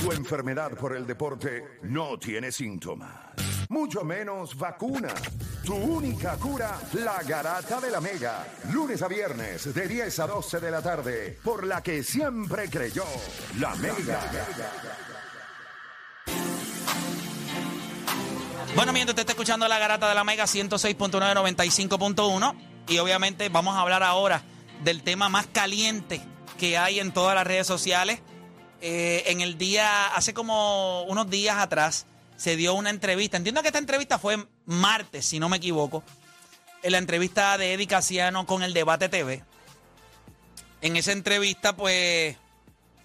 Tu enfermedad por el deporte no tiene síntomas, mucho menos vacuna. Tu única cura, la garata de la mega. Lunes a viernes de 10 a 12 de la tarde, por la que siempre creyó, la mega. Bueno, mientras te está escuchando la garata de la Mega 106.995.1 y obviamente vamos a hablar ahora del tema más caliente que hay en todas las redes sociales. Eh, en el día, hace como unos días atrás, se dio una entrevista. Entiendo que esta entrevista fue martes, si no me equivoco. En la entrevista de Eddie Casiano con el Debate TV. En esa entrevista, pues,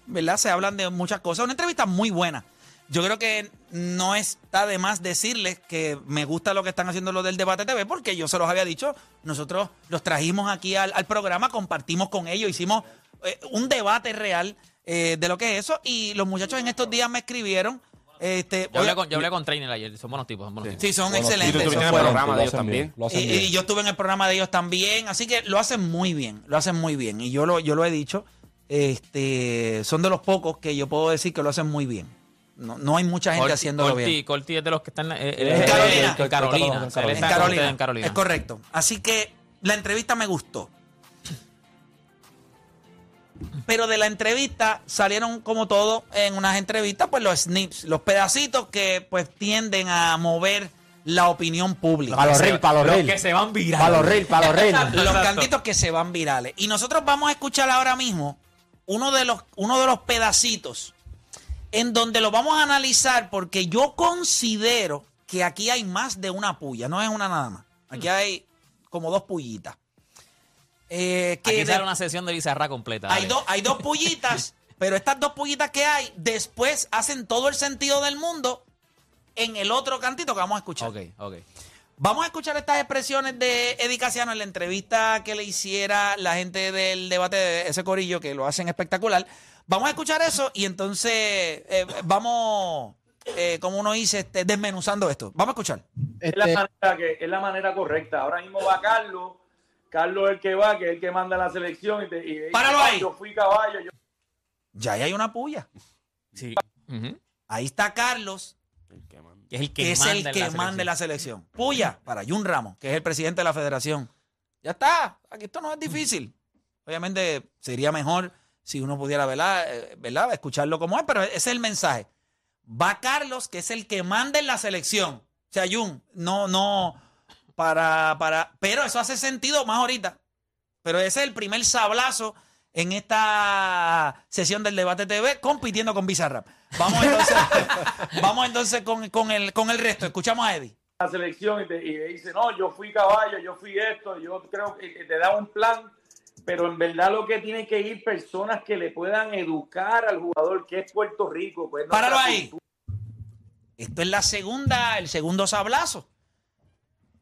¿verdad? Se hablan de muchas cosas. Una entrevista muy buena. Yo creo que no está de más decirles que me gusta lo que están haciendo los del Debate TV, porque yo se los había dicho, nosotros los trajimos aquí al, programa, compartimos con ellos, hicimos eh, un debate real eh, de lo que es eso, y los muchachos en estos días me escribieron. Este, Yo hablé, con, yo hablé con Trainer ayer, son buenos tipos, son buenos tipos. sí, son Y tú excelentes. estuviste en el programa de Lo ellos también. y, y yo estuve en el programa de ellos también, así que lo hacen muy bien, lo hacen muy bien. Y yo lo, yo lo he dicho, este, son de los pocos que yo puedo decir que lo hacen muy bien. No, no hay mucha gente Corti- haciéndolo Corti- bien. Corti es de los que están eh, él En es- Carolina. en Carolina. Carolina. ustedes en Carolina. Es correcto. Así que la entrevista me gustó. Pero de la entrevista salieron como todo en unas entrevistas, pues los snips, los pedacitos que pues tienden a mover la opinión pública. Para los reels, para los Los reels. que se van virales. Para los reels, para los reels. los cantitos que se van virales. Y nosotros vamos a escuchar ahora mismo uno de los, uno de los pedacitos en donde lo vamos a analizar porque yo considero que aquí hay más de una puya, no es una nada más. Aquí hay como dos pullitas. Eh, que Aquí una sesión de Bizarra completa. hay, dos, hay dos pullitas, pero estas dos pullitas que hay después hacen todo el sentido del mundo en el otro cantito que vamos a escuchar. Ok, ok. Vamos a escuchar estas expresiones de Eddie Casiano en la entrevista que le hiciera la gente del debate de ese corillo, que lo hacen espectacular. Vamos a escuchar eso y entonces eh, vamos, eh, como uno dice, este, desmenuzando esto. Vamos a escuchar. es la manera que es la manera correcta. Ahora mismo va Carlos, Carlos es el que va, que es el que manda la selección y, te, y dice, Páralo "Ah, ahí". Yo fui caballo, yo Ya ahí hay una puya. Sí. Ahí está Carlos, Que es el que, que es manda el que la manda la selección. selección. Puya para Jun Ramos, que es el presidente de la federación. Ya está. Aquí esto no es difícil. Obviamente sería mejor si uno pudiera ¿verdad? Eh, ¿verdad? escucharlo como es, pero ese es el mensaje. Va Carlos, que es el que manda en la selección. O sea, Jun, no, no, para, para, pero eso hace sentido más ahorita. Pero ese es el primer sablazo en esta sesión del debate TV compitiendo con Bizarrap. Vamos entonces, vamos entonces con, con el, con el resto. Escuchamos a Eddie. la selección y te, y te dice, no, yo fui caballo, yo fui esto, yo creo que te da un plan, pero en verdad lo que tienen que ir personas que le puedan educar al jugador que es Puerto Rico. Pues, nuestra Páralo ahí. cultura. Esto es la segunda, el segundo sablazo.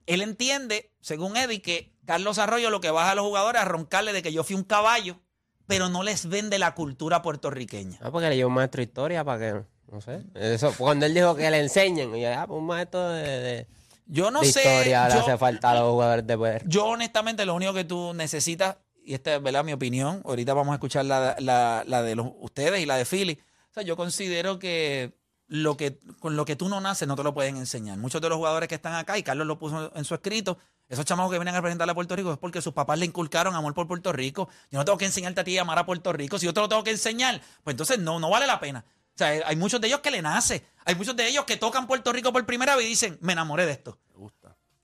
Él entiende, según Eddie, que Carlos Arroyo lo que baja a los jugadores a roncarle de que yo fui un caballo, pero no les vende la cultura puertorriqueña. Ah, porque le llevo un maestro de historia para que, no sé. Eso, cuando él dijo que le enseñen, y yo, ah, pues un maestro de, de- Yo no sé. historia le yo- hace falta a los jugadores de poder. Yo honestamente lo único que tú necesitas, y esta es ¿verdad? mi opinión, ahorita vamos a escuchar la, la- la de los, ustedes y la de Philly. O sea, yo considero que lo que con lo que tú no naces no te lo pueden enseñar. Muchos de los jugadores que están acá, y Carlos lo puso en su escrito, esos chamacos que vienen a representar a Puerto Rico es porque sus papás le inculcaron amor por Puerto Rico. Yo no tengo que enseñarte a ti a amar a Puerto Rico. Si yo te lo tengo que enseñar, pues entonces no, no vale la pena. O sea, hay muchos de ellos que le nace. Hay muchos de ellos que tocan Puerto Rico por primera vez y dicen, me enamoré de esto.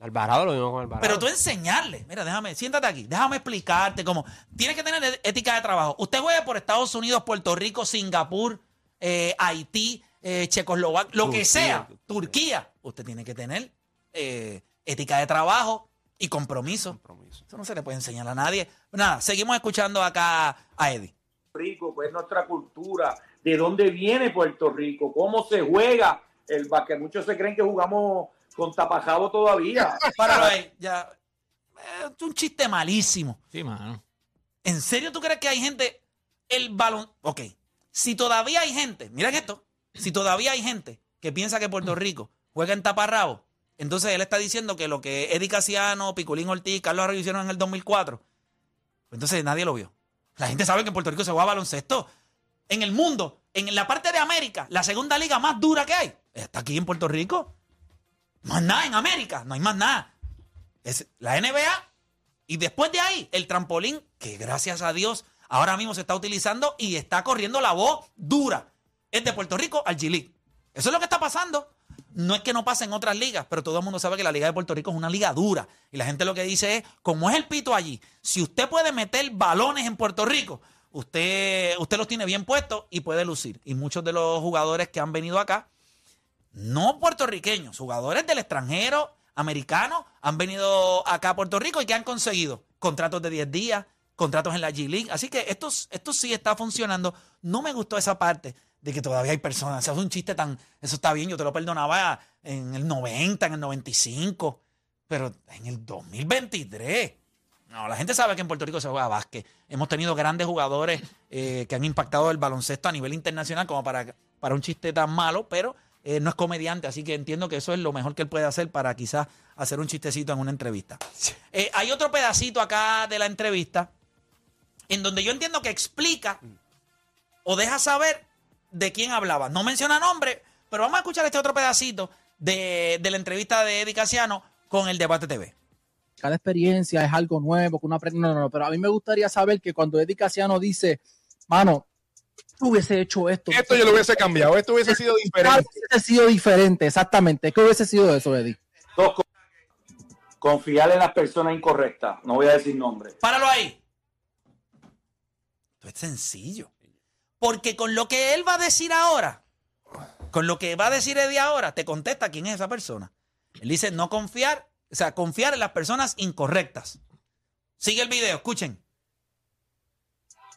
Alvarado, lo mismo con Alvarado. Pero tú enseñarle, mira, déjame, siéntate aquí, déjame explicarte cómo. Tienes que tener ética de trabajo. Usted juegue por Estados Unidos, Puerto Rico, Singapur, eh, Haití, eh, Checoslovaquia, lo que sea, Turquía. Usted tiene que tener eh, ética de trabajo y compromiso. Eso no se le puede enseñar a nadie. Nada, seguimos escuchando acá a Eddie. Rico, pues nuestra cultura, de dónde viene Puerto Rico, cómo se juega el básquet. Muchos se creen que jugamos con tapajabo todavía. Páralo ahí, ya. Eh, Es un chiste malísimo. Sí, mano. ¿En serio tú crees que hay gente? El balón. Ok. Si todavía hay gente, miren esto. Si todavía hay gente que piensa que Puerto Rico juega en taparrabo, entonces él está diciendo que lo que Eddie Casiano, Piculín Ortiz, Carlos Arroyo hicieron en el 2004, pues entonces nadie lo vio. La gente sabe que en Puerto Rico se juega baloncesto. En el mundo, en la parte de América, la segunda liga más dura que hay, está aquí en Puerto Rico. Más nada en América, no hay más nada. Es la NBA y después de ahí, el trampolín, que gracias a Dios ahora mismo se está utilizando y está corriendo la voz dura, es de Puerto Rico al G-League. Eso es lo que está pasando. No es que no pase en otras ligas, pero todo el mundo sabe que la Liga de Puerto Rico es una liga dura. Y la gente lo que dice es, como es el pito allí, si usted puede meter balones en Puerto Rico, usted, usted los tiene bien puestos y puede lucir. Y muchos de los jugadores que han venido acá, no puertorriqueños, jugadores del extranjero, americanos, han venido acá a Puerto Rico y que han conseguido contratos de 10 días, contratos en la G-League. Así que esto, esto sí está funcionando. No me gustó esa parte de que todavía hay personas. O sea, es un chiste tan. Eso está bien, yo te lo perdonaba en el 90, en el 95, pero en el 2023. No, la gente sabe que en Puerto Rico se juega básquet. Hemos tenido grandes jugadores eh, que han impactado el baloncesto a nivel internacional como para, para un chiste tan malo, pero eh, no es comediante, así que entiendo que eso es lo mejor que él puede hacer para quizás hacer un chistecito en una entrevista. Eh, hay otro pedacito acá de la entrevista en donde yo entiendo que explica o deja saber de quién hablaba. No menciona nombre, pero vamos a escuchar este otro pedacito de, de la entrevista de Eddie Casiano con el Debate TV. cada experiencia es algo nuevo, que uno aprende. No, no, no, pero a mí me gustaría saber que cuando Eddie Casiano dice, mano, tú hubiese hecho esto. Esto yo lo hubiese cambiado, esto hubiese sido ¿Cuál diferente. hubiese sido diferente? Exactamente. ¿Qué hubiese sido eso, Eddie? Dos cosas. Confiar en las personas incorrectas. No voy a decir nombre. Páralo ahí. Esto es sencillo. Porque con lo que él va a decir ahora, con lo que va a decir Eddie ahora, te contesta quién es esa persona. Él dice no confiar, o sea, confiar en las personas incorrectas. Sigue el video, escuchen.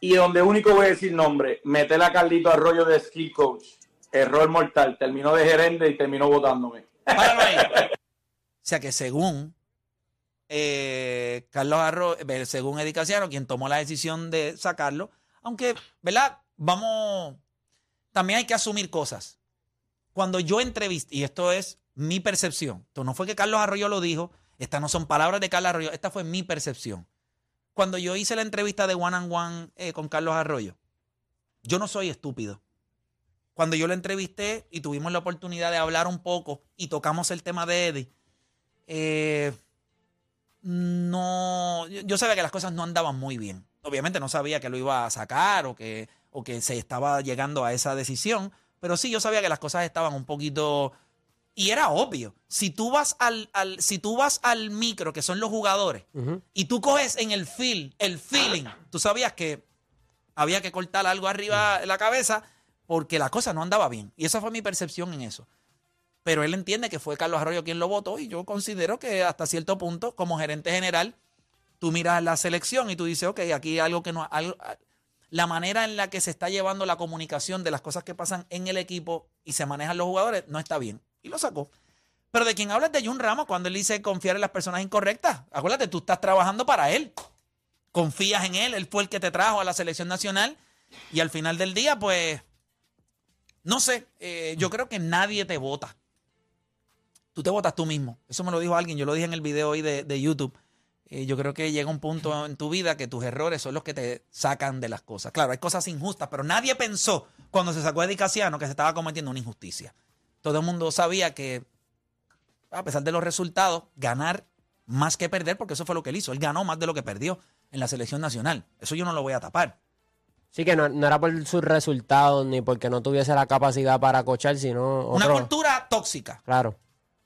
Y donde único voy a decir nombre, meter a Carlito Arroyo de skill coach. Error mortal. Terminó de gerente y terminó votándome. Páralo ahí. O sea que según eh, Carlos Arroyo, eh, según Eddie Casiano, quien tomó la decisión de sacarlo, aunque, ¿verdad? Vamos, también hay que asumir cosas. Cuando yo entrevisté, y esto es mi percepción, esto no fue que Carlos Arroyo lo dijo, estas no son palabras de Carlos Arroyo, esta fue mi percepción. Cuando yo hice la entrevista de One and One eh, con Carlos Arroyo, yo no soy estúpido. Cuando yo lo entrevisté y tuvimos la oportunidad de hablar un poco y tocamos el tema de Eddie, eh, no, yo- yo sabía que las cosas no andaban muy bien. Obviamente no sabía que lo iba a sacar o que, o que se estaba llegando a esa decisión, pero sí yo sabía que las cosas estaban un poquito... Y era obvio, si tú vas al, al- si tú vas al micro, que son los jugadores, y tú coges en el feel, el feeling, tú sabías que había que cortar algo arriba de la cabeza porque la cosa no andaba bien. Y esa fue mi percepción en eso. Pero él entiende que fue Carlos Arroyo quien lo votó y yo considero que hasta cierto punto, como gerente general, tú miras la selección y tú dices, ok, aquí hay algo que no... algo- la manera en la que se está llevando la comunicación de las cosas que pasan en el equipo y se manejan los jugadores no está bien. Y lo sacó. Pero de quien hablas de Jun Ramos cuando él dice confiar en las personas incorrectas. Acuérdate, tú estás trabajando para él. Confías en él, él fue el que te trajo a la selección nacional y al final del día, pues, no sé, eh, yo creo que nadie te vota. Tú te votas tú mismo. Eso me lo dijo alguien, yo lo dije en el video hoy de, de YouTube. Eh, yo creo que llega un punto en tu vida que tus errores son los que te sacan de las cosas. Claro, hay cosas injustas, pero nadie pensó cuando se sacó a Eddie Casiano que se estaba cometiendo una injusticia. Todo el mundo sabía que, a pesar de los resultados, ganar más que perder, porque eso fue lo que él hizo. Él ganó más de lo que perdió en la selección nacional. Eso yo no lo voy a tapar. Sí, que no, no era por sus resultados ni porque no tuviese la capacidad para cochar, sino Una cultura tóxica. Claro.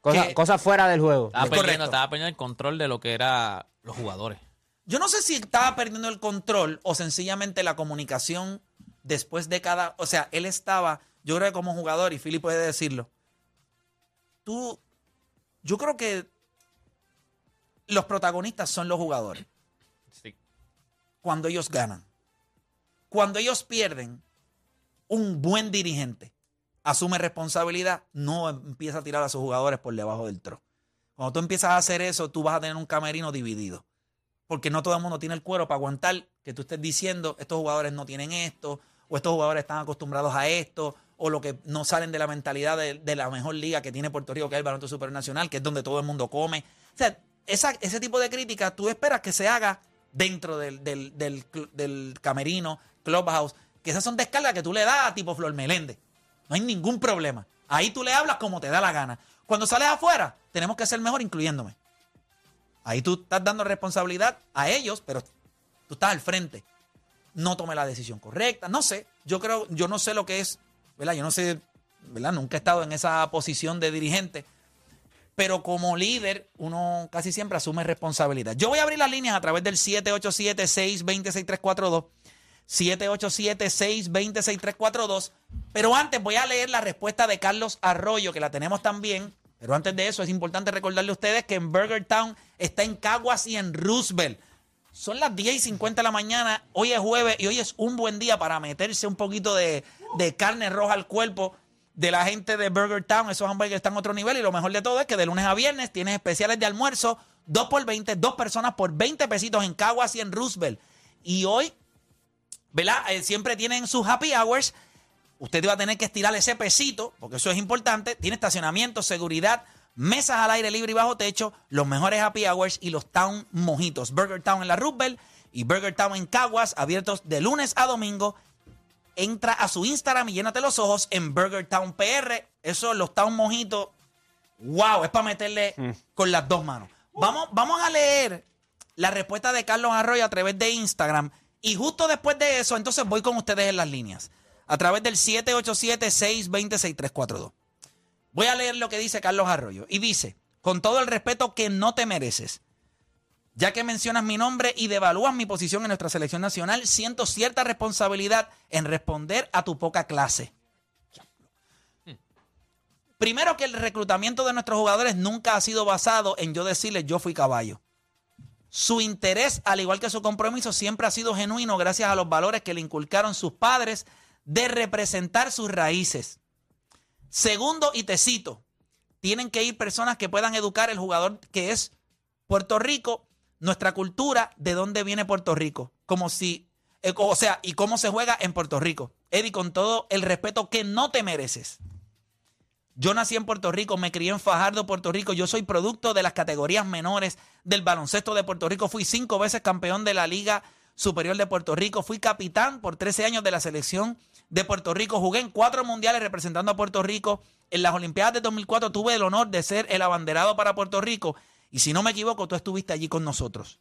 Cosas cosas fuera del juego. Estaba Es perdiendo, correcto. estaba perdiendo el control de lo que eran los jugadores. Yo no sé si estaba perdiendo el control o sencillamente la comunicación después de cada. O sea, él estaba, yo creo que como jugador, y Philly puede decirlo, tú, yo creo que los protagonistas son los jugadores Sí. cuando ellos ganan. Cuando ellos pierden, un buen dirigente asume responsabilidad, no empieza a tirar a sus jugadores por debajo del tro. Cuando tú empiezas a hacer eso, tú vas a tener un camerino dividido. Porque no todo el mundo tiene el cuero para aguantar que tú estés diciendo, estos jugadores no tienen esto, o estos jugadores están acostumbrados a esto, o lo que no salen de la mentalidad de, la mejor liga que tiene Puerto Rico, que es el baloncesto supernacional, que es donde todo el mundo come. O sea, esa- ese tipo de críticas tú esperas que se haga dentro del camerino, clubhouse, que esas son descargas que tú le das a tipo Flor Meléndez. No hay ningún problema. Ahí tú le hablas como te da la gana. Cuando sales afuera, tenemos que ser mejor incluyéndome. Ahí tú estás dando responsabilidad a ellos, pero tú estás al frente. No tomé la decisión correcta. No sé. Yo creo, yo no sé lo que es, ¿verdad? Yo no sé, ¿verdad? Nunca he estado en esa posición de dirigente. Pero como líder, uno casi siempre asume responsabilidad. Yo voy a abrir las líneas a través del 787-620-6342. 787-620-6342. Pero antes voy a leer la respuesta de Carlos Arroyo, que la tenemos también. Pero antes de eso, es importante recordarle a ustedes que en Burger Town está en Caguas y en Roosevelt. Son las 10 y 50 de la mañana. Hoy es jueves y hoy es un buen día para meterse un poquito de, de carne roja al cuerpo de la gente de Burger Town. Esos hamburgues están a otro nivel. Y lo mejor de todo es que de lunes a viernes tienes especiales de almuerzo. 2 por 20, dos personas por 20 pesitos en Caguas y en Roosevelt. Y hoy, ¿verdad? Eh, siempre tienen sus happy hours. Usted va a tener que estirar ese pesito, porque eso es importante. Tiene estacionamiento, seguridad, mesas al aire libre y bajo techo, los mejores happy hours y los town mojitos. Burger Town en la Roosevelt y Burger Town en Caguas, abiertos de lunes a domingo. Entra a su Instagram y llénate los ojos en Burger Town PR. Eso, los town mojitos, wow, es para meterle con las dos manos. Vamos, vamos a leer la respuesta de Carlos Arroyo a través de Instagram. Y justo después de eso, entonces voy con ustedes en las líneas. A través del 787-620-6342. Voy a leer lo que dice Carlos Arroyo. Y dice, con todo el respeto que no te mereces, ya que mencionas mi nombre y devalúas mi posición en nuestra selección nacional, siento cierta responsabilidad en responder a tu poca clase. Primero que el reclutamiento de nuestros jugadores nunca ha sido basado en yo decirles yo fui caballo. Su interés, al igual que su compromiso, siempre ha sido genuino gracias a los valores que le inculcaron sus padres de representar sus raíces. Segundo, y te cito, tienen que ir personas que puedan educar el jugador que es Puerto Rico, nuestra cultura, de dónde viene Puerto Rico, como si, eh, o sea, y cómo se juega en Puerto Rico. Eddie, con todo el respeto que no te mereces. Yo nací en Puerto Rico, me crié en Fajardo, Puerto Rico. Yo soy producto de las categorías menores del baloncesto de Puerto Rico. Fui cinco veces campeón de la Liga Superior de Puerto Rico. Fui capitán por 13 años de la selección de Puerto Rico. Jugué en cuatro mundiales representando a Puerto Rico. En las Olimpiadas de 2004 tuve el honor de ser el abanderado para Puerto Rico. Y si no me equivoco, tú estuviste allí con nosotros.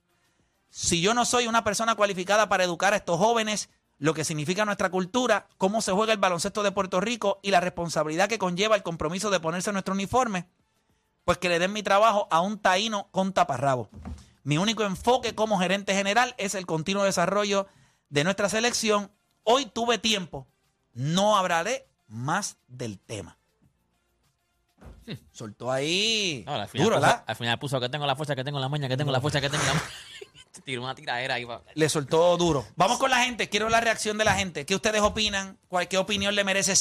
Si yo no soy una persona cualificada para educar a estos jóvenes, lo que significa nuestra cultura, cómo se juega el baloncesto de Puerto Rico y la responsabilidad que conlleva el compromiso de ponerse nuestro uniforme, pues que le den mi trabajo a un taíno con taparrabo. Mi único enfoque como gerente general es el continuo desarrollo de nuestra selección. Hoy tuve tiempo, no hablaré más del tema. Soltó ahí. No, al, final duro, puso, ¿verdad? al final puso que tengo la fuerza, que tengo la maña, que tengo la fuerza, que tengo la maña. Tiró una tiradera ahí. Le soltó duro. Vamos con la gente. Quiero la reacción de la gente. ¿Qué ustedes opinan? ¿Cuál, ¿Qué opinión le merece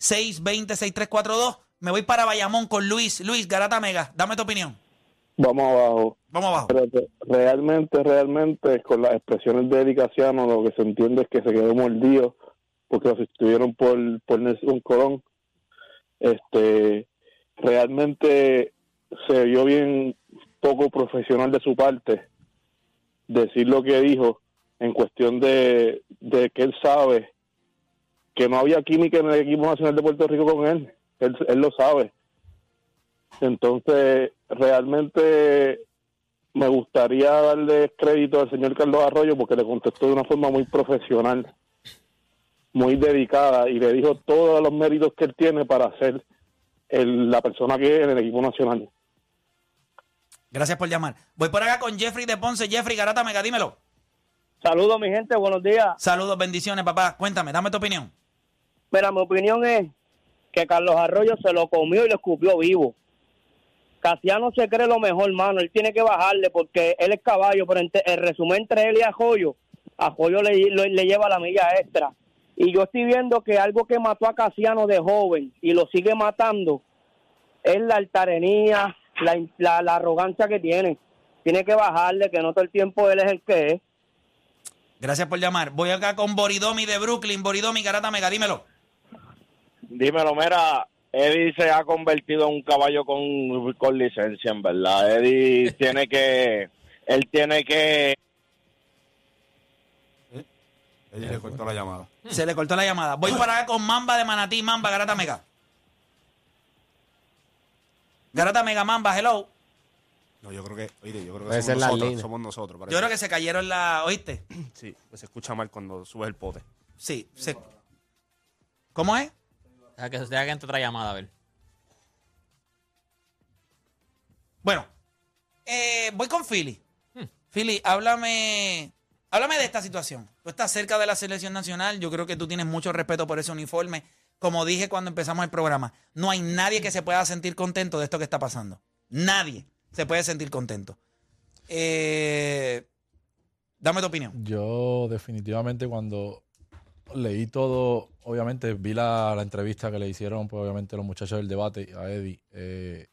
787-620-6342? Me voy para Bayamón con Luis. Luis, Garata Mega, dame tu opinión. Vamos abajo. Vamos abajo. Pero re- realmente, realmente, con las expresiones de Eddie Casiano, lo que se entiende es que se quedó mordido porque lo sustituyeron por, por Nelson Colón. Este, realmente se vio bien poco profesional de su parte decir lo que dijo en cuestión de, de que él sabe que no había química en el equipo nacional de Puerto Rico con él. Él, él lo sabe. Entonces, realmente me gustaría darle crédito al señor Carlos Arroyo porque le contestó de una forma muy profesional, muy dedicada y le dijo todos los méritos que él tiene para ser el- la persona que es en el equipo nacional. Gracias por llamar. Voy por acá con Jeffrey de Ponce. Jeffrey, Garata Mega, dímelo. Saludos, mi gente, buenos días. Saludos, bendiciones, papá. Cuéntame, dame tu opinión. Mira, mi opinión es que Carlos Arroyo se lo comió y lo escupió vivo. Casiano se cree lo mejor, mano. Él tiene que bajarle porque él es caballo, pero entre- el resumen entre él y Ajoyo, Ajoyo le, lo- le lleva la milla extra. Y yo estoy viendo que algo que mató a Casiano de joven y lo sigue matando es la altarenía, la, la, la arrogancia que tiene. Tiene que bajarle, que no todo el tiempo él es el que es. Gracias por llamar. Voy acá con Boridomi de Brooklyn. Boridomi, Garata Mega, dímelo. Dímelo, mira, Eddie se ha convertido en un caballo con, con licencia, en verdad. Eddie tiene que, él tiene que... Ella le cortó la llamada. Se le cortó la llamada. Voy para acá con Mamba de Manatí. Mamba, Garata Mega. Garata Mega, Mamba, hello. No, yo creo que, oye, yo creo que Puede somos la nosotros, línea. somos nosotros. Yo creo que se cayeron la... ¿Oíste? Sí, pues se escucha mal cuando subes el pote. Sí. se- ¿Cómo es? Deja que, deja que entre otra llamada, a ver. Bueno, eh, voy con Philly. Philly, háblame, háblame de esta situación. Tú estás cerca de la selección nacional. Yo creo que tú tienes mucho respeto por ese uniforme. Como dije cuando empezamos el programa, no hay nadie que se pueda sentir contento de esto que está pasando. Nadie se puede sentir contento. Eh, dame tu opinión. Yo definitivamente cuando leí todo, obviamente vi la, entrevista que le hicieron, pues obviamente los muchachos del debate a Eddie, eh,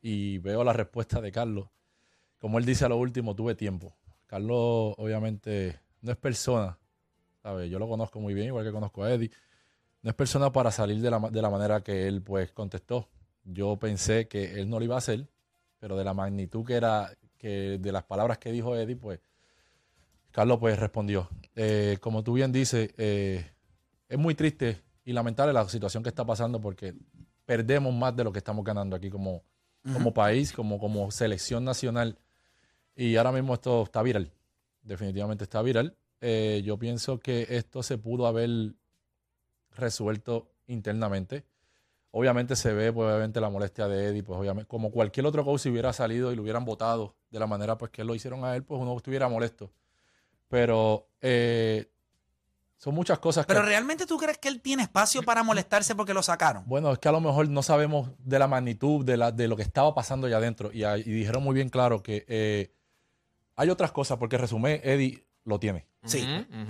y veo la respuesta de Carlos. Como él dice a lo último, tuve tiempo. Carlos obviamente no es persona, ¿sabes? Yo lo conozco muy bien, igual que conozco a Eddie. No es persona para salir de la, de la manera que él pues contestó. Yo pensé que él no lo iba a hacer, pero de la magnitud que era, que de las palabras que dijo Eddie, pues Carlos pues respondió. Eh, como tú bien dices, eh, es muy triste y lamentable la situación que está pasando porque perdemos más de lo que estamos ganando aquí como, como país, como, como selección nacional. Y ahora mismo esto está viral. Definitivamente está viral. Eh, yo pienso que esto se pudo haber resuelto internamente. Obviamente se ve, pues, obviamente, la molestia de Eddie, pues obviamente, como cualquier otro coach si hubiera salido y lo hubieran votado de la manera pues que lo hicieron a él, pues uno estuviera molesto. Pero eh, son muchas cosas que... Pero realmente tú crees que él tiene espacio para molestarse porque lo sacaron. Bueno, es que a lo mejor no sabemos de la magnitud de, la, de lo que estaba pasando allá adentro. Y, dijeron muy bien claro que eh, hay otras cosas, porque resumen, Eddie lo tiene. Sí.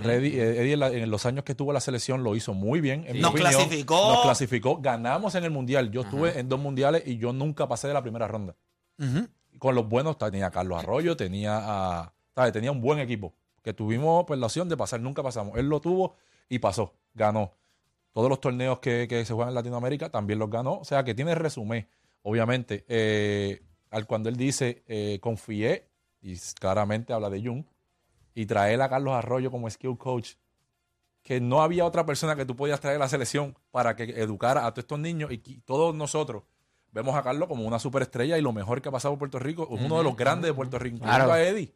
Reddy- eh, Eddie en, la- en los años que estuvo en la selección lo hizo muy bien. en mi Nos opinión. clasificó. Nos clasificó. Ganamos en el Mundial. Yo estuve en dos Mundiales y yo nunca pasé de la primera ronda. Con los buenos tenía a Carlos Arroyo, tenía a... ¿sabes? Tenía un buen equipo. Que tuvimos pues, la opción de pasar. Nunca pasamos. Él lo tuvo y pasó. Ganó. Todos los torneos que, que se juegan en Latinoamérica también los ganó. O sea que tiene resumen. Obviamente, eh, al cuando él dice eh, confié, y claramente habla de Jung, y traer a Carlos Arroyo como skill coach, que no había otra persona que tú podías traer a la selección para que educara a todos estos niños y todos nosotros vemos a Carlos como una superestrella y lo mejor que ha pasado por Puerto Rico, es uno de los grandes de Puerto Rico, Claro. a Eddie.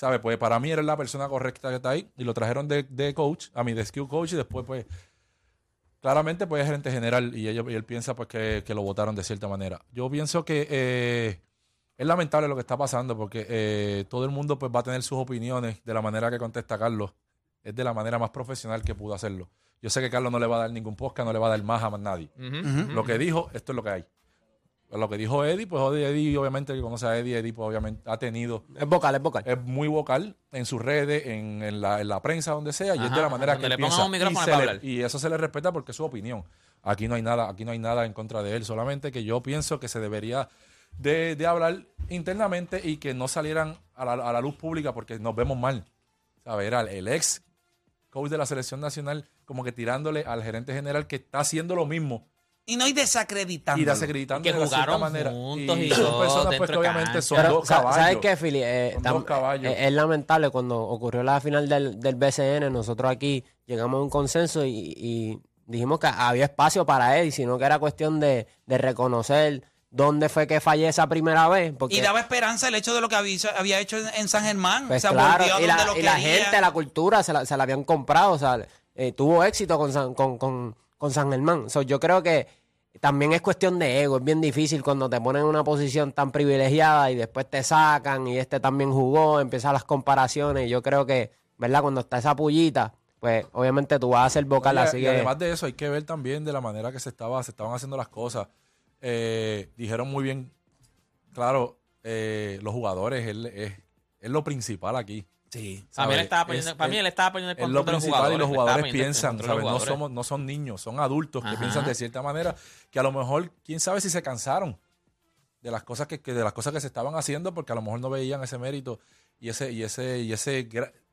¿Sabes? Pues para mí era la persona correcta que está ahí y lo trajeron de, de coach, a mí de skill coach y después pues claramente pues es gerente general y, ellos- y él piensa pues que, que lo votaron de cierta manera. Yo pienso que eh, es lamentable lo que está pasando porque eh, todo el mundo pues va a tener sus opiniones de la manera que contesta Carlos. Es de la manera más profesional que pudo hacerlo. Yo sé que Carlos no le va a dar ningún podcast, no le va a dar más a más nadie. Lo que dijo, esto es lo que hay. Lo que dijo Eddie, pues Eddie, obviamente, que conoce a Eddie, Eddie, pues obviamente ha tenido. Es vocal, es vocal. Es muy vocal en sus redes, en, en la, en la prensa, donde sea, y es de la manera que le piensa. un micrófono y, para le- y eso se le respeta porque es su opinión. Aquí no hay nada, aquí no hay nada en contra de él, solamente que yo pienso que se debería de, de hablar internamente y que no salieran a la, a la luz pública porque nos vemos mal. Era el, el ex coach de la selección nacional como que tirándole al gerente general que está haciendo lo mismo Y no hay desacreditando. y desacreditando Y que de cierta jugaron manera. juntos y son todo personas pues, dentro que de obviamente cancha. son Pero, dos caballos. ¿Sabes qué, Philly? Eh, dos caballos. eh, es lamentable cuando ocurrió la final del, del BCN, nosotros aquí llegamos a un consenso y, y dijimos que había espacio para él, sino que era cuestión de, de reconocer dónde fue que fallé esa primera vez. Porque, Y daba esperanza el hecho de lo que había, había hecho en, en San Germán. pues o sea, claro, volvió a y donde la, lo y la gente, la cultura, se la, se la habían comprado, o sea, eh, tuvo éxito con San, con, con, con San Germán. So, yo creo que también es cuestión de ego, es bien difícil cuando te ponen en una posición tan privilegiada y después te sacan y este también jugó, empiezan las comparaciones. Yo creo que, ¿verdad? Cuando está esa pullita, pues obviamente tú vas a ser vocal, así y que... además de eso, hay que ver también de la manera que se estaba, se estaban haciendo las cosas. Eh, dijeron muy bien, claro, eh, los jugadores es, es- es lo principal aquí. Sí. Para mí, él estaba poniendo, Es- para mí él estaba poniendo el Es control lo de los principal y los jugadores piensan, los ¿sabes? No, somos, no son niños, son adultos que piensan de cierta manera que a lo mejor, quién sabe si se cansaron de las cosas que, que- de las cosas que se estaban haciendo porque a lo mejor no veían ese mérito y ese y ese y ese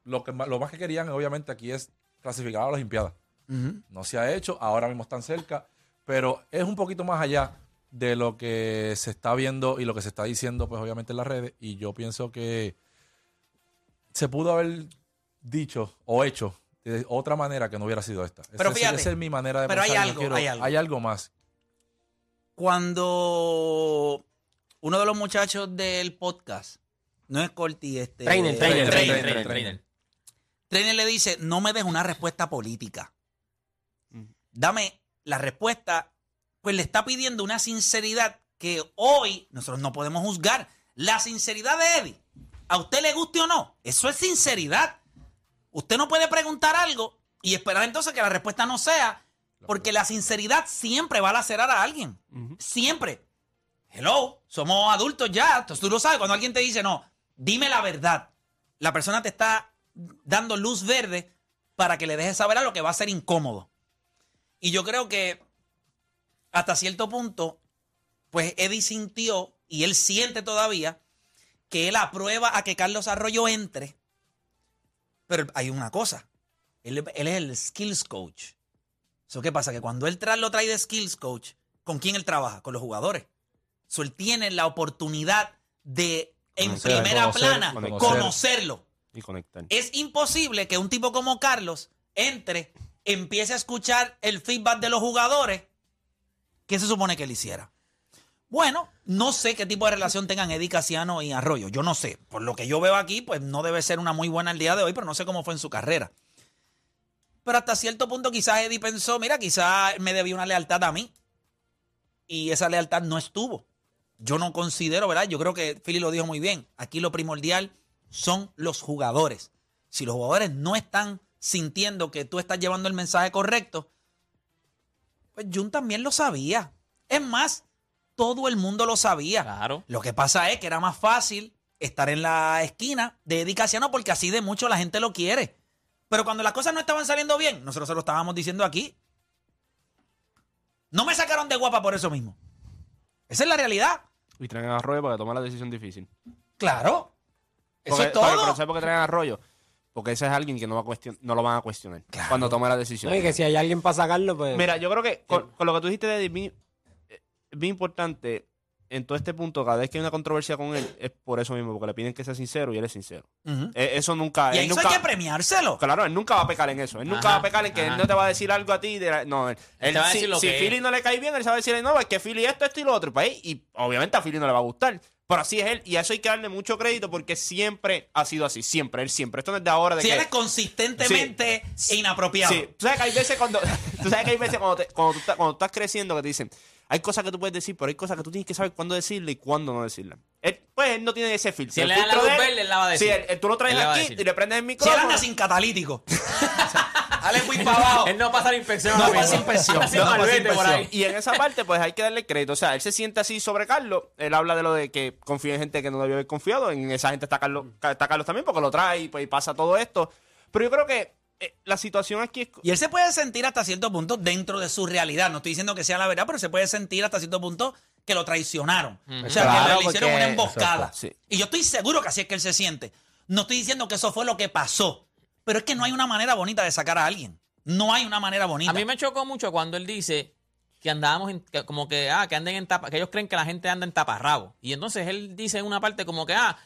lo que lo más que querían obviamente aquí es clasificar a las Olimpiadas. Ujú. No se ha hecho, ahora mismo están cerca, pero es un poquito más allá de lo que se está viendo y lo que se está diciendo, pues obviamente en las redes. Y yo pienso que se pudo haber dicho o hecho de otra manera que no hubiera sido esta. Pero Esa es- fíjate, esa es mi manera de pero hay pensar. Yo algo, quiero- hay algo. Hay algo más. Cuando uno de los muchachos del podcast, no es Corti, este. Trainer, Trainer, Trainer, trainer, trainer, trainer. Trainer le dice, no me des una respuesta política. Dame la respuesta. Pues le está pidiendo una sinceridad que hoy nosotros no podemos juzgar. La sinceridad de Eddie, a usted le guste o no, eso es sinceridad. Usted no puede preguntar algo y esperar entonces que la respuesta no sea, porque la sinceridad siempre va a lacerar a alguien. Siempre. Hello, somos adultos ya. Entonces tú lo sabes. Cuando alguien te dice, no, dime la verdad, la persona te está dando luz verde para que le dejes saber a lo que va a ser incómodo. Y yo creo que hasta cierto punto, pues Eddie sintió y él siente todavía que él aprueba a que Carlos Arroyo entre. Pero hay una cosa. Él, él es el skills coach. ¿Eso qué pasa? Que cuando él tra- lo trae de skills coach, ¿con quién él trabaja? Con los jugadores. So, él tiene la oportunidad de, en Conocer, primera conocer, plana, conocer. conocerlo. Y conectar. Es imposible que un tipo como Carlos entre, empiece a escuchar el feedback de los jugadores. ¿Qué se supone que él hiciera? Bueno, no sé qué tipo de relación tengan Eddie Casiano y Arroyo. Yo no sé. Por lo que yo veo aquí, pues no debe ser una muy buena el día de hoy, pero no sé cómo fue en su carrera. Pero hasta cierto punto quizás Eddie pensó, mira, quizás me debía una lealtad a mí. Y esa lealtad no estuvo. Yo no considero, ¿verdad? Yo creo que Philly lo dijo muy bien. Aquí lo primordial son los jugadores. Si los jugadores no están sintiendo que tú estás llevando el mensaje correcto, pues Jun también lo sabía. Es más, todo el mundo lo sabía. Claro. Lo que pasa es que era más fácil estar en la esquina de Eddie Casiano porque así de mucho la gente lo quiere. Pero cuando las cosas no estaban saliendo bien, nosotros se lo estábamos diciendo aquí. No me sacaron de guapa por eso mismo. Esa es la realidad. Y traen a Arroyo para que tome la decisión difícil. Claro. Eso Porque- es porque- todo. pero ¿sabes por qué traen a Arroyo? Porque ese es alguien que no, va a cuestion- no lo van a cuestionar cuando tome la decisión. No, y que si hay alguien para sacarlo, pues. Mira, yo creo que con, con lo que tú dijiste de Eddie, bien, importante en todo este punto, cada vez que hay una controversia con él, es por eso mismo, porque le piden que sea sincero y él es sincero. Eh, eso nunca. Y él eso nunca, hay que premiárselo. Claro, él nunca va a pecar en eso. Él nunca Ajá, va a pecar en que él no te va a decir algo a ti. de la- no, él, Él va a si, decir lo si que Philly es. no le cae bien, él se va a decir, no, es que Philly esto, esto y lo otro. Pues, y obviamente a Philly no le va a gustar. Pero así es él. Y a eso hay que darle mucho crédito porque siempre ha sido así. Siempre, él siempre. Esto no es de ahora. De Si que, eres consistentemente inapropiado. Sí, tú sabes que hay veces cuando, tú sabes que hay veces cuando, te- cuando, tú, cuando tú estás creciendo que te dicen, hay cosas que tú puedes decir, pero hay cosas que tú tienes que saber cuándo decirle y cuándo no decirle. Él, pues él no tiene ese filtro. Si El él le da la luz verde, él la va a decir. Sí, él- él- tú lo traes aquí y le prendes el Si él micrófono. anda sin catalítico. Dale muy para abajo. Él no pasa la inspección. No pasa inspección. Sin No pasa inspección. Y en esa parte, pues hay que darle crédito. O sea, él se siente así sobre Carlos. Él habla de lo de que confía en gente que no debió haber confiado. En esa gente está Carlos, está Carlos también, porque lo trae y, pues, y pasa todo esto. Pero yo creo que eh, la situación aquí es. Y él se puede sentir hasta cierto punto dentro de su realidad. No estoy diciendo que sea la verdad, pero se puede sentir hasta cierto punto que lo traicionaron. O sea, Claro, que le hicieron una emboscada. Sí. Y yo estoy seguro que así es que él se siente. No estoy diciendo que eso fue lo que pasó. Pero es que no hay una manera bonita de sacar a alguien. No hay una manera bonita. A mí me chocó mucho cuando él dice que andábamos en, que- como que ah que anden en tapa, que ellos creen que la gente anda en taparrabo. Y entonces él dice en una parte como que ah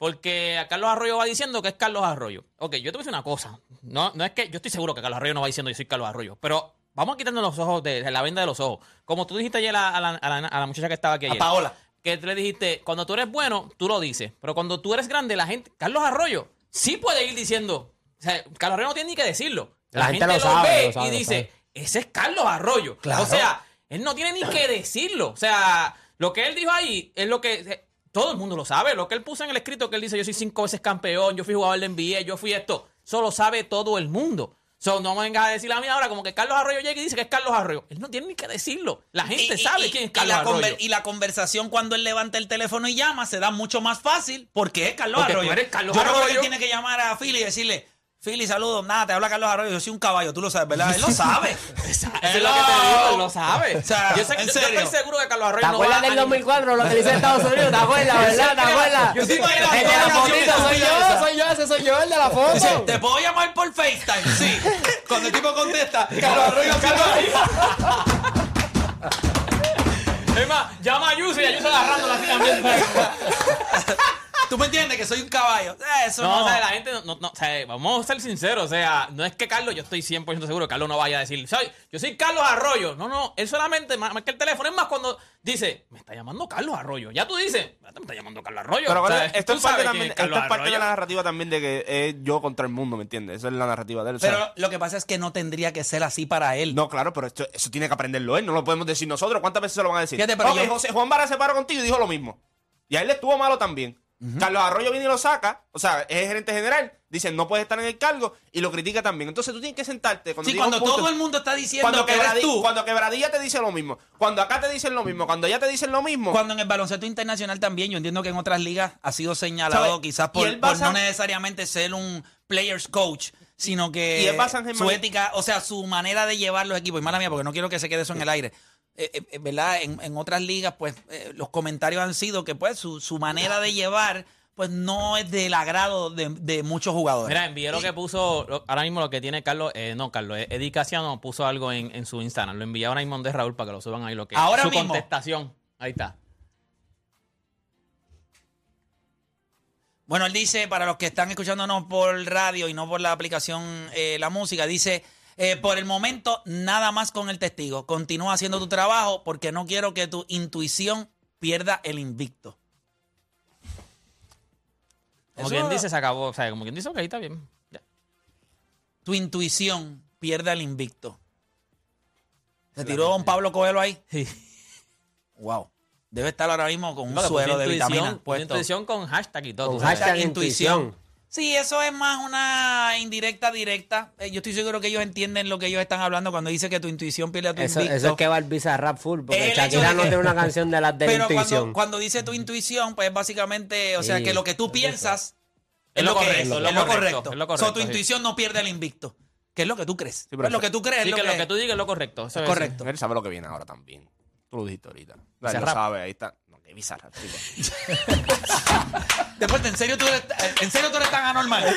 porque a Carlos Arroyo va diciendo que es Carlos Arroyo. Ok, yo te voy a decir una cosa. No, no es que yo estoy seguro que Carlos Arroyo no va diciendo yo soy Carlos Arroyo, pero vamos a quitarnos los ojos de, de la venda de los ojos. Como tú dijiste ayer a, a la, a la- a la muchacha que estaba aquí a ayer. Paola. Que tú le dijiste, cuando tú eres bueno, tú lo dices. Pero cuando tú eres grande, la gente. Carlos Arroyo sí puede ir diciendo. O sea, Carlos Arroyo no tiene ni que decirlo. La gente lo sabe, ve lo sabe, y dice, sabe. ese es Carlos Arroyo. Claro. O sea, él no tiene ni que decirlo. O sea, lo que él dijo ahí es lo que. Todo el mundo lo sabe. Lo que él puso en el escrito que él dice, yo soy cinco veces campeón, yo fui jugador de NBA, yo fui esto. Eso lo sabe todo el mundo. So, no me vengas a decir a mí ahora como que Carlos Arroyo llega y dice que es Carlos Arroyo. Él no tiene ni que decirlo. La gente Y- y- sabe y- quién es y Carlos conver- Arroyo. y la conversación cuando él levanta el teléfono y llama se da mucho más fácil porque es Carlos Porque tú Arroyo. eres Carlos Yo creo que Arroyo. él tiene que llamar a Philly y decirle, Philly, saludos, nada, te habla Carlos Arroyo, yo soy un caballo, tú lo sabes, ¿verdad? Él lo sabe. Eso es lo que te digo, él lo sabe. O sea, yo, sé- en yo- yo serio. estoy seguro que Carlos ¿Te Arroyo no va acuerdas del 2004 lo que le hice en Estados Unidos? ¿Te acuerdas, verdad? ¿Te acuerdas? Yo sí. El de la fotito soy yo, soy yo, ese soy yo, el de la Dice, foto. ¿te puedo llamar por FaceTime? Sí. Cuando el tipo contesta, Carlos Arroyo, Carlos Arroyo. Es más, llama a Yuso y a agarrándola así también. ¿Tú me entiendes que soy un caballo? Eso No, no. o sea, la gente no, no, no, o sea, vamos a ser sinceros, o sea, no es que Carlos, yo estoy 100% seguro que Carlos no vaya a decir, soy, yo soy Carlos Arroyo. No, no, él solamente más, más que el teléfono, es más cuando dice, me está llamando Carlos Arroyo. Ya tú dices, me está llamando Carlos Arroyo. Pero O sea, acuérdate, esto tú es parte, también, quién es esto Carlos es parte de la narrativa también de que es yo contra el mundo, ¿me entiendes? Esa es la narrativa de él. o sea, Pero lo que pasa es que no tendría que ser así para él. No, claro, pero esto- eso tiene que aprenderlo él, no lo podemos decir nosotros. ¿Cuántas veces se lo van a decir? Fíjate, pero Ok, yo- José Juan Vara se paró contigo y dijo lo mismo. Y a él le estuvo malo también. Carlos Arroyo viene y lo saca, o sea, es gerente general, dice no puedes estar en el cargo y lo critica también. Entonces tú tienes que sentarte. Cuando Sí, cuando punto- todo el mundo está diciendo cuando, que eres tú. cuando Quebradilla te dice lo mismo, cuando acá te dicen lo mismo, cuando allá te dicen lo mismo. Cuando en el baloncesto internacional también, yo entiendo que en otras ligas ha sido señalado quizás por, por no necesariamente ser un players coach, sino que su ética, o sea, su manera de llevar los equipos, y mala mía, porque no quiero que se quede eso en el aire. Eh, eh, eh, ¿Verdad? En, en otras ligas, pues, eh, los comentarios han sido que, pues, su, su manera de llevar, pues, no es del agrado de, de muchos jugadores. Mira, envié lo que puso, lo- ahora mismo lo que tiene Carlos, no Carlos, Eddie Casiano puso algo en, en su Instagram. Lo envié ahora mismo de Raúl para que lo suban ahí lo que Ahora su mismo. contestación. Ahí está. Bueno, él dice, para los que están escuchándonos por radio y no por la aplicación La Música, dice, eh, por el momento nada más con el testigo. Continúa haciendo tu trabajo porque no quiero que tu intuición pierda el invicto. Como Eso- quien dice, se acabó. O sea, como quien dice, ok, está bien. Ya. Tu intuición pierda el invicto. Se tiró un Pablo Coelho ahí. Wow. Debe estar ahora mismo con un que suero puso de intuición, vitamina puesto. intuición con hashtag y todo. Con tú sabes. hashtag intuición. Sí, eso es más una indirecta directa. Eh, yo estoy seguro que ellos entienden lo que ellos están hablando cuando dice que tu intuición pierde a tu Eso, invicto. eso es que va el Bizarrap full, El porque Shakira de no que- tiene una canción de las de la Pero intuición. cuando, cuando dice tu intuición, pues básicamente, o sea, Sí, que lo que tú es piensas Es lo que correcto, es, es lo es lo correcto, correcto. es lo So, tu sí. intuición no pierde el invicto. ¿Qué es lo que tú crees? pero Pues lo que tú crees Sí, es que lo lo que tú digas es lo correcto. Eso correcto. Él sabe lo que viene ahora también. Tú lo dijiste ahorita. Él lo sabe, ahí está. No, qué bizarra. Después, ¿en serio tú eres, en serio tú eres tan anormal?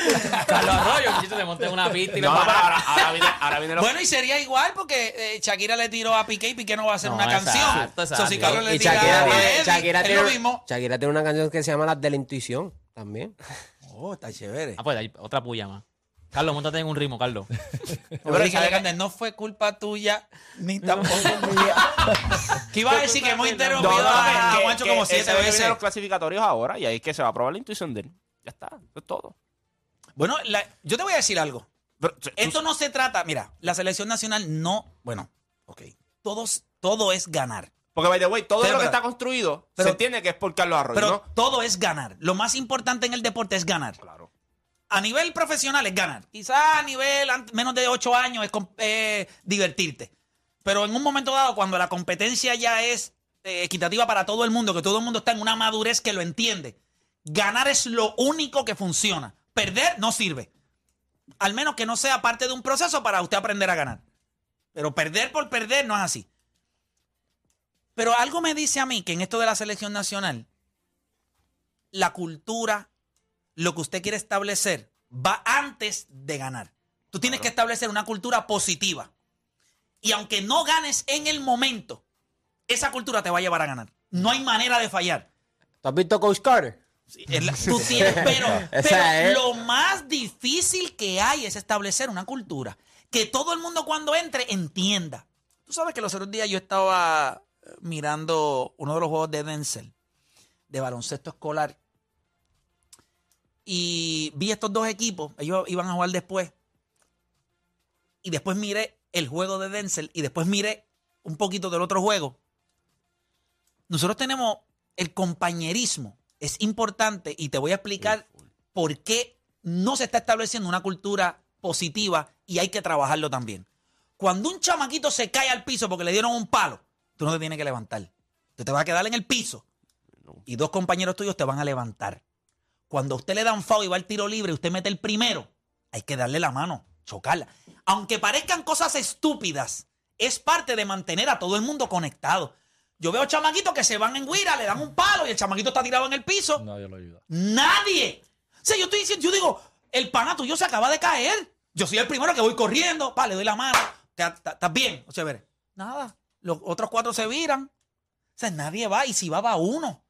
Carlos Arroyo, monté una pista y No, ahora, ahora viene, ahora viene lo bueno, y sería igual porque eh, Shakira le tiró a Piqué y Piqué no va a hacer No, una exacto, canción. exacto. So, si Carlos le y tira Shakira, a tiene, Eddie, Shakira, es tiene, lo mismo. Shakira tiene una canción que se llama Las de la Intuición también. Oh, está chévere. Ah, pues hay otra puya más. Carlos, montate en un ritmo, Carlos. Pero Ricky Alexander, no fue culpa tuya ni tampoco mía. que iba a decir que hemos interrumpido a que- Juancho que como siete veces. los clasificatorios ahora y ahí es que se va a probar la intuición de él. Ya está, eso es todo. Bueno, la- yo te voy a decir algo. Pero, tú- Esto no se trata, mira, la selección nacional no, bueno, ok, todos, todo es ganar. Porque, by the way, todo Pero, lo que pero- está construido pero- se entiende que es por Carlos Arroyo, Pero ¿no? todo es ganar. Lo más importante en el deporte es ganar. Claro. A nivel profesional es ganar. Quizás a nivel menos de ocho años es eh, divertirte. Pero en un momento dado, cuando la competencia ya es eh, equitativa para todo el mundo, que todo el mundo está en una madurez que lo entiende, ganar es lo único que funciona. Perder no sirve. Al menos que no sea parte de un proceso para usted aprender a ganar. Pero perder por perder no es así. Pero algo me dice a mí que en esto de la selección nacional, la cultura, lo que usted quiere establecer, va antes de ganar. Tú tienes que establecer una cultura positiva. Y aunque no ganes en el momento, esa cultura te va a llevar a ganar. No hay manera de fallar. ¿Tú has visto Coach Carter? La- Tú tienes, pero, Esa pero es. lo más difícil que hay es establecer una cultura. Que todo el mundo cuando entre entienda. Tú sabes que los otros días yo estaba eh, mirando uno de los juegos de Denzel, de baloncesto escolar. Y vi estos dos equipos, ellos iban a jugar después. Y después miré el juego de Denzel y después miré un poquito del otro juego. Nosotros tenemos el compañerismo, es importante y te voy a explicar por qué no se está estableciendo una cultura positiva y hay que trabajarlo también. Cuando un chamaquito se cae al piso porque le dieron un palo, tú no te tienes que levantar. Tú te vas a quedar en el piso y dos compañeros tuyos te van a levantar. Cuando a usted le dan foul y va al tiro libre y usted mete el primero, hay que darle la mano, chocarla. Aunque parezcan cosas estúpidas, es parte de mantener a todo el mundo conectado. Yo veo chamaquitos que se van en guira, le dan un palo y el chamaquito está tirado en el piso. Nadie lo ayuda. Nadie. O sea, yo estoy diciendo, yo digo, el pana tuyo se acaba de caer. Yo soy el primero que voy corriendo, pa, le doy la mano. ¿Estás estás bien? O sea, ver, nada. Los otros cuatro se viran. O sea, nadie va y si va, va uno.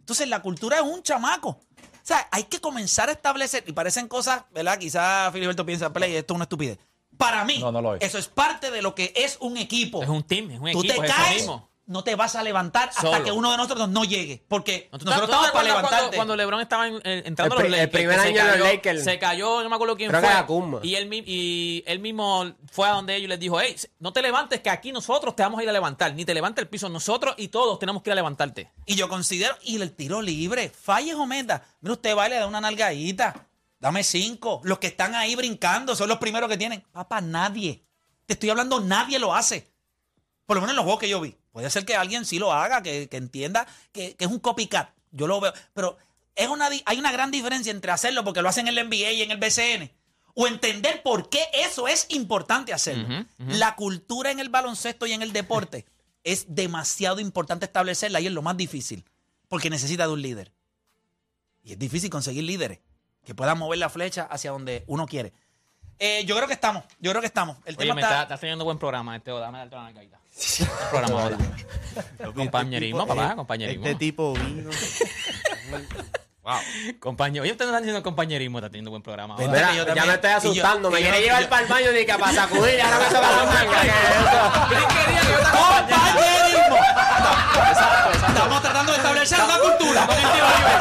Entonces, la cultura es un chamaco. O sea, hay que comenzar a establecer, y parecen cosas, ¿verdad? Quizás Filiberto piensa, play, esto es una estupidez. Para mí, No, no lo es. eso es parte de lo que es un equipo. Es un team, es un Tú equipo, te es eso caes. No te vas a levantar hasta Solo. que uno de nosotros no llegue. Porque ¿Tú te- nosotros estamos para levantarte. Cuando, cuando LeBron estaba en- eh, entrando El a los el primer año de los Lakers. Se cayó, no me acuerdo quién Creo que fue. y, él, y él mismo fue a donde ellos y les dijo, hey, no te levantes, que aquí nosotros te vamos a ir a levantar. Ni te levanta el piso, nosotros y todos tenemos que ir a levantarte. Y yo considero, y el tiro libre, falles o meta. Mira, usted va y le da una nalgadita. Dame cinco. Los que están ahí brincando son los primeros que tienen. Papá, nadie. Te estoy hablando, nadie lo hace. Por lo menos en los juegos que yo vi. Puede ser que alguien sí lo haga, que, que entienda que, que es un copycat. Yo lo veo. Pero es una, hay una gran diferencia entre hacerlo porque lo hacen en el NBA y en el BCN. O entender por qué eso es importante hacerlo. La cultura en el baloncesto y en el deporte es demasiado importante establecerla y es lo más difícil. Porque necesita de un líder. Y es difícil conseguir líderes que puedan mover la flecha hacia donde uno quiere. Eh, yo creo que estamos, yo creo que estamos. El Oye, tema está, está haciendo buen programa este, oh, o dame la caída. Este programa este compañerismo, papá, eh, compañerismo. Este tipo vino. wow. Compañero, oye, ustedes no están diciendo compañerismo, está teniendo buen programa. Pues ya me estoy asustando, me quiere llevar para el baño ni que para sacudir, ahora me se va a ¡Compañerismo! Estamos tratando de establecer una cultura con el tiro libre.